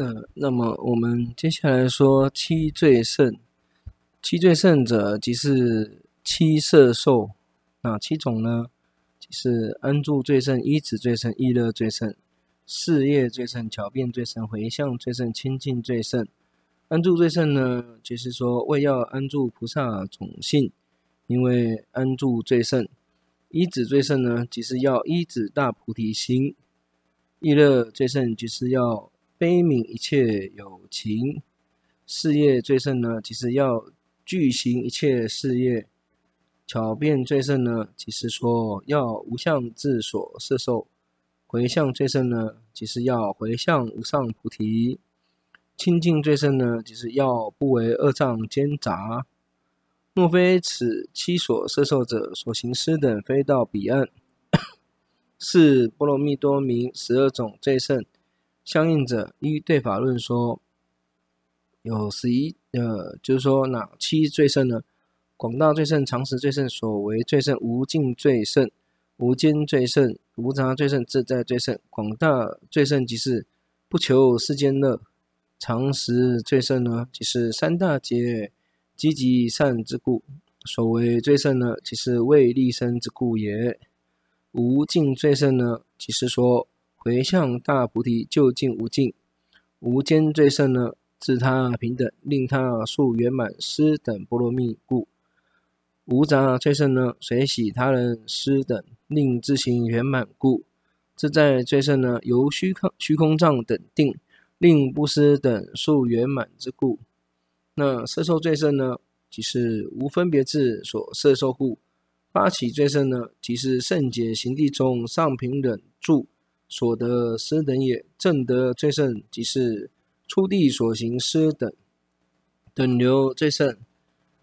呃，那么我们接下来说七最胜。七最胜者，即是七色受。哪七种呢？即是安住最胜、依止最胜、意乐最胜、事业最胜、巧辩最胜、回向最胜、清净最胜。安住最胜呢，就是说为要安住菩萨种性，因为安住最胜。依止最胜呢，即是要依止大菩提心。意乐最胜，就是要。悲悯一切有情，事业最胜呢，即是要具行一切事业；巧辩最胜呢，即是说要无相自所摄受；回向最胜呢，即是要回向无上菩提；清净最胜呢，即是要不为恶障间杂。若非此七所摄受者所行施等，非到彼岸。是波罗蜜多名十二种最胜。相应者，依对法论说，有十一，呃，就是说哪七最胜呢？广大最胜、常识最胜、所为最胜、无尽最胜、无间最胜、无杂最胜、自在最胜。广大最胜即是不求世间乐；常识最胜呢，即是三大劫积极善之故；所为最胜呢，即是为立身之故也；无尽最胜呢，即是说。回向大菩提，究竟无尽，无间最胜呢，自他平等，令他速圆满施等波罗蜜故；无杂最胜呢，随喜他人施等，令自行圆满故；自在最胜呢，由虚空虚空藏等定，令布施等速圆满之故。那色受最胜呢，即是无分别智所摄受故；发起最胜呢，即是胜解行地中上品忍住。所得施等也，正得最胜，即是初地所行施等；等流最胜，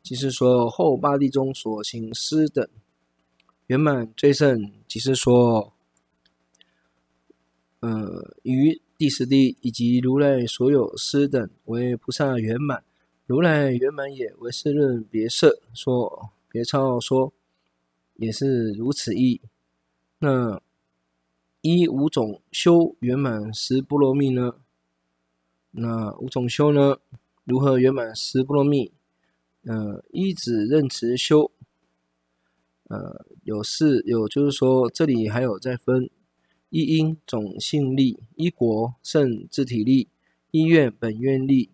即是说后八地中所行施等；圆满最胜，即是说，呃，于第十地以及如来所有施等为菩萨圆满，如来圆满也，为世论别摄说别抄说，也是如此意。那。一五种修圆满十波罗蜜呢？那五种修呢？如何圆满十波罗蜜？呃，依止任持修。呃，有四有，就是说这里还有再分：一因种性力，一国胜自体力，一愿本愿力，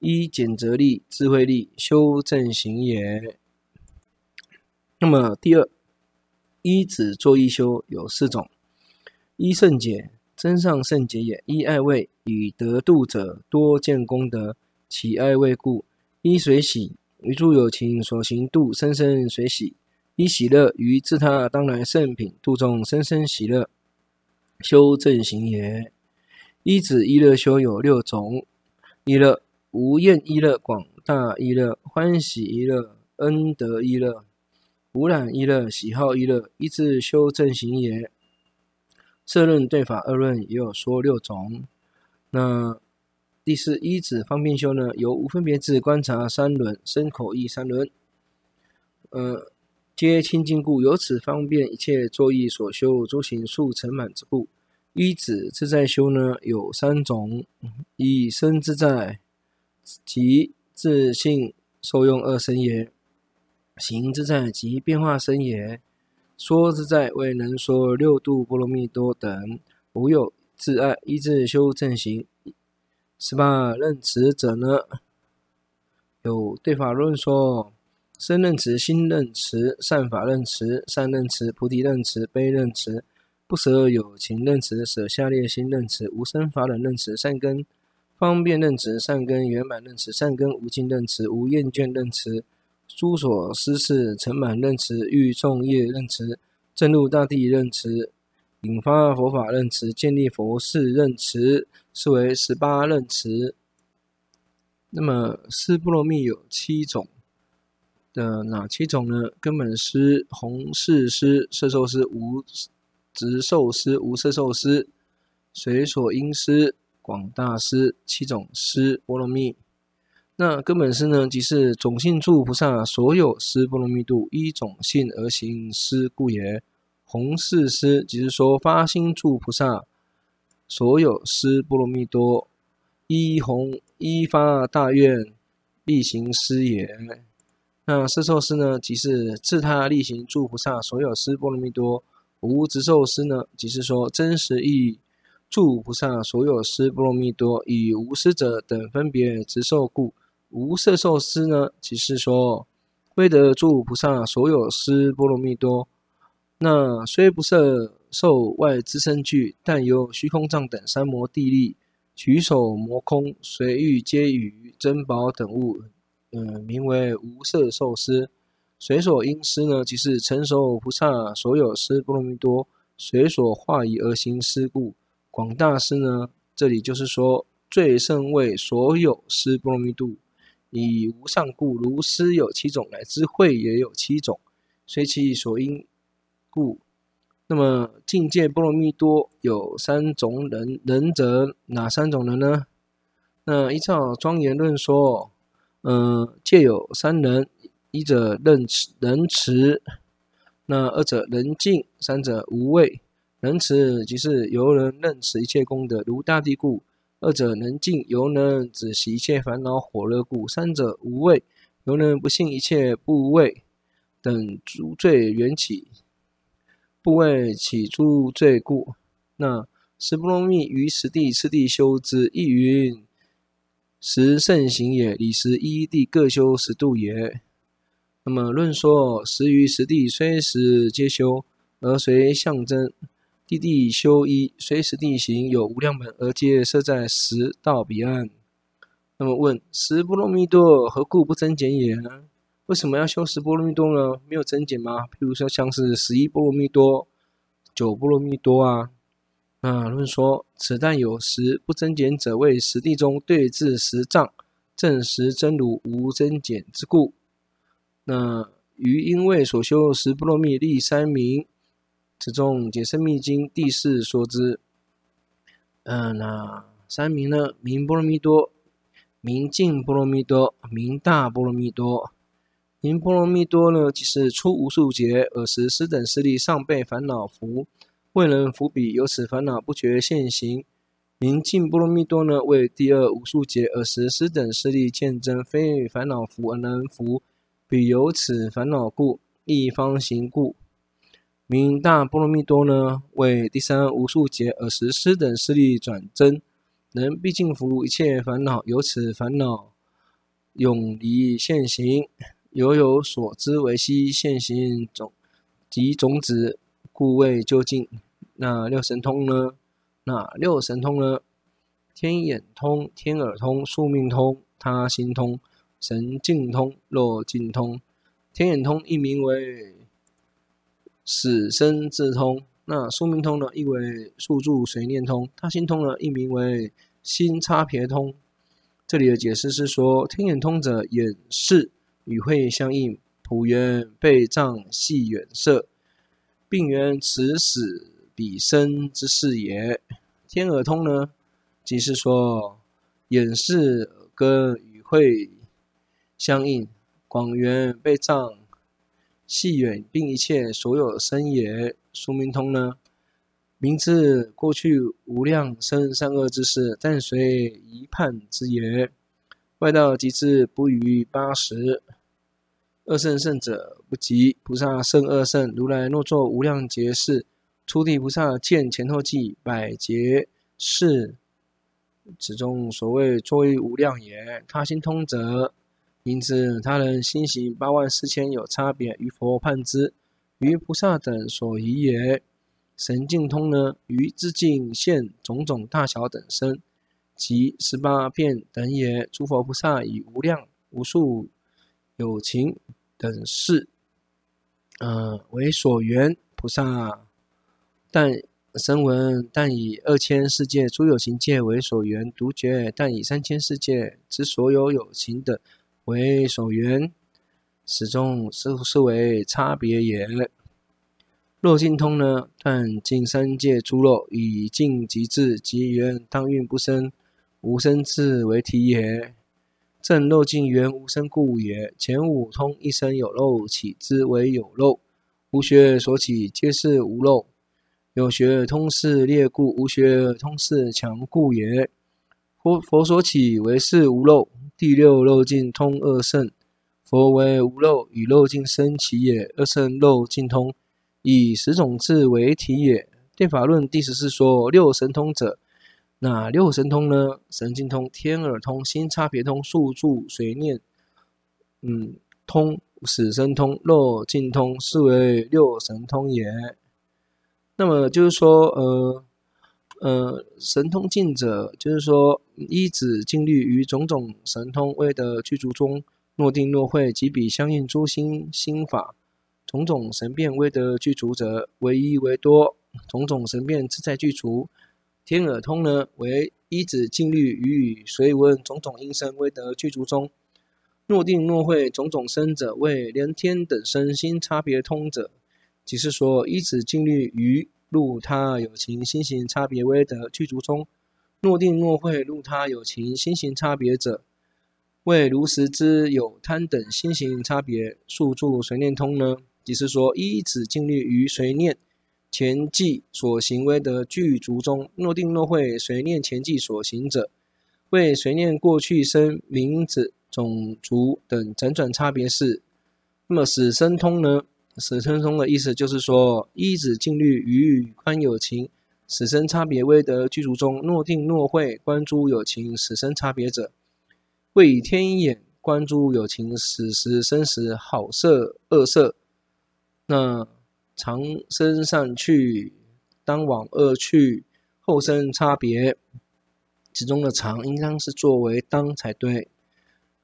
一简则力智慧力修正行也。那么第二，一指作一修有四种。依圣解，真上圣解也；依爱畏，与得度者多见功德，其爱畏故；依随喜，于诸有情所行度，生生随喜；依喜乐，于自他当来圣品度众，生生喜乐，修正行也。依止依乐修有六种：依乐、无厌依乐、广大依乐、欢喜依乐、恩德依乐、无染依乐、喜好依乐，依次修正行也。摄论对法二论也有说六种。那第四依止方便修呢，由无分别智观察三轮身口意三轮，呃，皆清净故，由此方便一切作意所修诸行速成满之故。依止自在修呢，有三种：一生自在，即自性受用二生也；行自在，即变化生也。说自在为能说六度波罗蜜多等，无有自爱，依自修正行。十八任持者呢，有对法论说：身任持、心任持、善法任持、善任持、菩提任持、悲任持、不舍有情任持、舍下劣心任持、无生法忍任持、善根方便任持、善根圆满任持、善根无尽任持、无厌倦任持。诸所施事成满任持，欲众业任持，正入大谛任持，引发佛法任持，建立佛事任持，是为十八任持。那么十波罗蜜有七种的哪七种呢？根本施、弘誓施、摄受施、无执受施、无摄受施、随所因施、广大施，七种十波罗蜜。那根本施呢，即是种性诸菩萨所有施波罗蜜度，依种性而行施故也。弘誓师，即是说发心诸菩萨所有施波罗蜜多，依弘依发大愿，力行施也。那摄受师呢，即是自他力行诸菩萨所有施波罗蜜多；无执受师呢，即是说真实意诸菩萨所有施波罗蜜多，以无施者等分别执受故。无色受施呢，即是说为得诸菩萨所有施波罗蜜多。那虽不摄受外资身具，但由虚空藏等三摩地力，举手摩空，随欲皆与珍宝等物。嗯，名为无色受施，随所应施呢，即是成熟菩萨所有施波罗蜜多，随所化仪而行施故。广大施呢，这里就是说最胜为所有施波罗蜜多，以无上故，如师有七种，乃至会也有七种，随其所应故。那么境界波罗蜜多有三种人，人者哪三种人呢？那依照庄严论说。嗯，借有三人：一者仁慈，仁慈；那二者仁敬；三者无畏。仁慈即是由人任持一切功德，如大地故；二者仁敬，由人止息一切烦恼火热故；三者无畏，犹能不信一切怖畏等诸罪缘起，怖畏起诸罪故。那十波罗蜜于十地次第修之，亦云。十胜行也，彼十一地各修十度也。那么论说十于十地虽十皆修，而随象征地地修一，随时定行有无量门，而皆设在十道彼岸。那么问十波罗蜜多何故不增减也呢？为什么要修十波罗蜜多呢？没有增减吗？譬如说像是十一波罗蜜多、九波罗蜜多啊。那论说，此但有十不增减者，为十地中对治十障，证实真如无增减之故。那于因为所修十波罗蜜立三名，此中《解深密经》第四说之。嗯、呃，那三名呢？名波罗蜜多，名净波罗蜜多，名大波罗蜜多。名波罗蜜多呢，即是出无数劫，尔时斯等势力尚被烦恼伏。未能伏彼，由此烦恼不觉现行。名净波罗蜜多呢，为第二无数劫，尔时斯等势力见真，非烦恼伏而能伏彼，由此烦恼故，亦方行故。名大波罗蜜多呢，为第三无数劫，尔时施等势力转真，能毕竟服一切烦恼，由此烦恼永离现行，犹有，所知为悉现行种及种子。故谓究竟。那六神通呢？那六神通呢？天眼通、天耳通、宿命通、他心通、神境通、漏尽通。天眼通亦名为死生自通。那宿命通呢，意为宿住随念通。他心通呢，亦名为心差别通。这里的解释是说，天眼通者，眼视与会相应，普缘被障系远摄。并缘此死彼生之事也。天耳通呢，即是说眼识耳根与会相应，广缘被障系远，并一切所有生也。宿命通呢，明知过去无量生善恶之事，但随一判之也。外道即知不逾八十。二圣圣者不及菩萨胜二圣。如来若作无量劫世，初地菩萨见前后记百劫世，此中所谓作于无量也。他心通者，因此他人心行八万四千有差别，于佛判之，于菩萨等所疑也。神境通呢，于自境现种种大小等身，及十八变等也。诸佛菩萨以无量无数有情。等事，呃，为所缘菩萨，但声闻但以二千世界诸有情界为所缘，独觉但以三千世界之所有有情等为所缘，始终是是为差别也。若尽通呢，但尽三界诸漏，以尽极智及缘当运不生无生智为体也。正漏尽缘无生故也。前五通一生有漏起之为有漏，无学所起皆是无漏。有学通是劣故，无学通是强故也。佛佛所起为是无漏，第六漏尽通二圣。佛为无漏，与漏尽生起也。二圣漏尽通，以十种智为体也。电法论第十四说六神通者，哪六神通呢？神经通、天耳通、心差别通、宿住随念，嗯，通、死神通、漏尽通，是为六神通也。那么就是说，呃，呃，神通尽者，就是说依止静虑于种种神通谓的具足中。若定若会，即彼相应诸心心法，种种神变威德具足者，为一为多，种种神变自在具足。天耳通呢，为依止静虑于随闻种种音声威德具足中。若定若会，种种声者，为连天等声心差别通者，即是说依止静虑于入他有情心行差别威德具足中。若定若会，入他有情心行差别者。为如实之有贪等心行差别，宿住随念通呢，即是说依止静虑于随念前际所行威德具足中，若定若会随念前际所行者，为随念过去生名字种族等辗转差别事。那么使生通呢？使身中的意思就是说依止静虑于观有情使身差别威德具足中，若定若慧观诸有情使身差别者。为以天眼观诸有情死时生时好色恶色，那长生善趣，当往恶趣，后生差别，其中的长应当是作为当才对。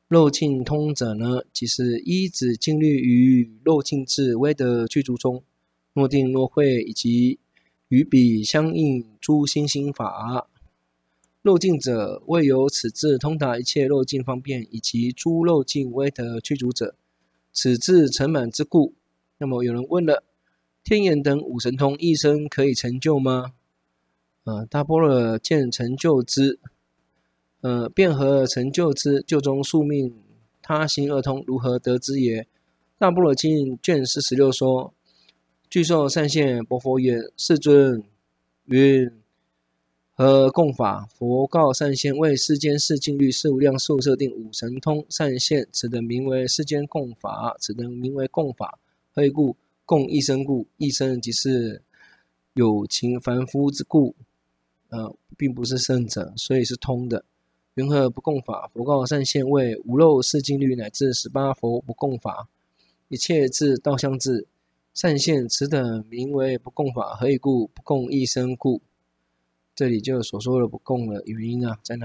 漏尽通者呢，即是依止静虑于漏尽智威德具足中，若定若慧，以及与彼相应诸心心法。漏尽者，谓有此智通达一切漏尽方便，以及诸漏尽威德具足者，此智成满之故。那么有人问了：天眼等五神通一生可以成就吗？呃，大波若见成就之，呃，便何成就之？就中宿命他心二通，如何得之也？大般若经卷四十六说：具寿善现薄佛言：世尊，云。何共法？佛告善现：为世间世静虑、世无量、世无色定五神通善现，此等名为世间共法。此等名为共法，何故？共一生故。一生即是有情凡夫之故，呃，并不是圣者，所以是通的。云何不共法？佛告善现：为无漏四净律乃至十八佛不共法，一切智道相智善现，此等名为不共法。何以故？不共一生故。这里就所说的不共的原因啊，在哪？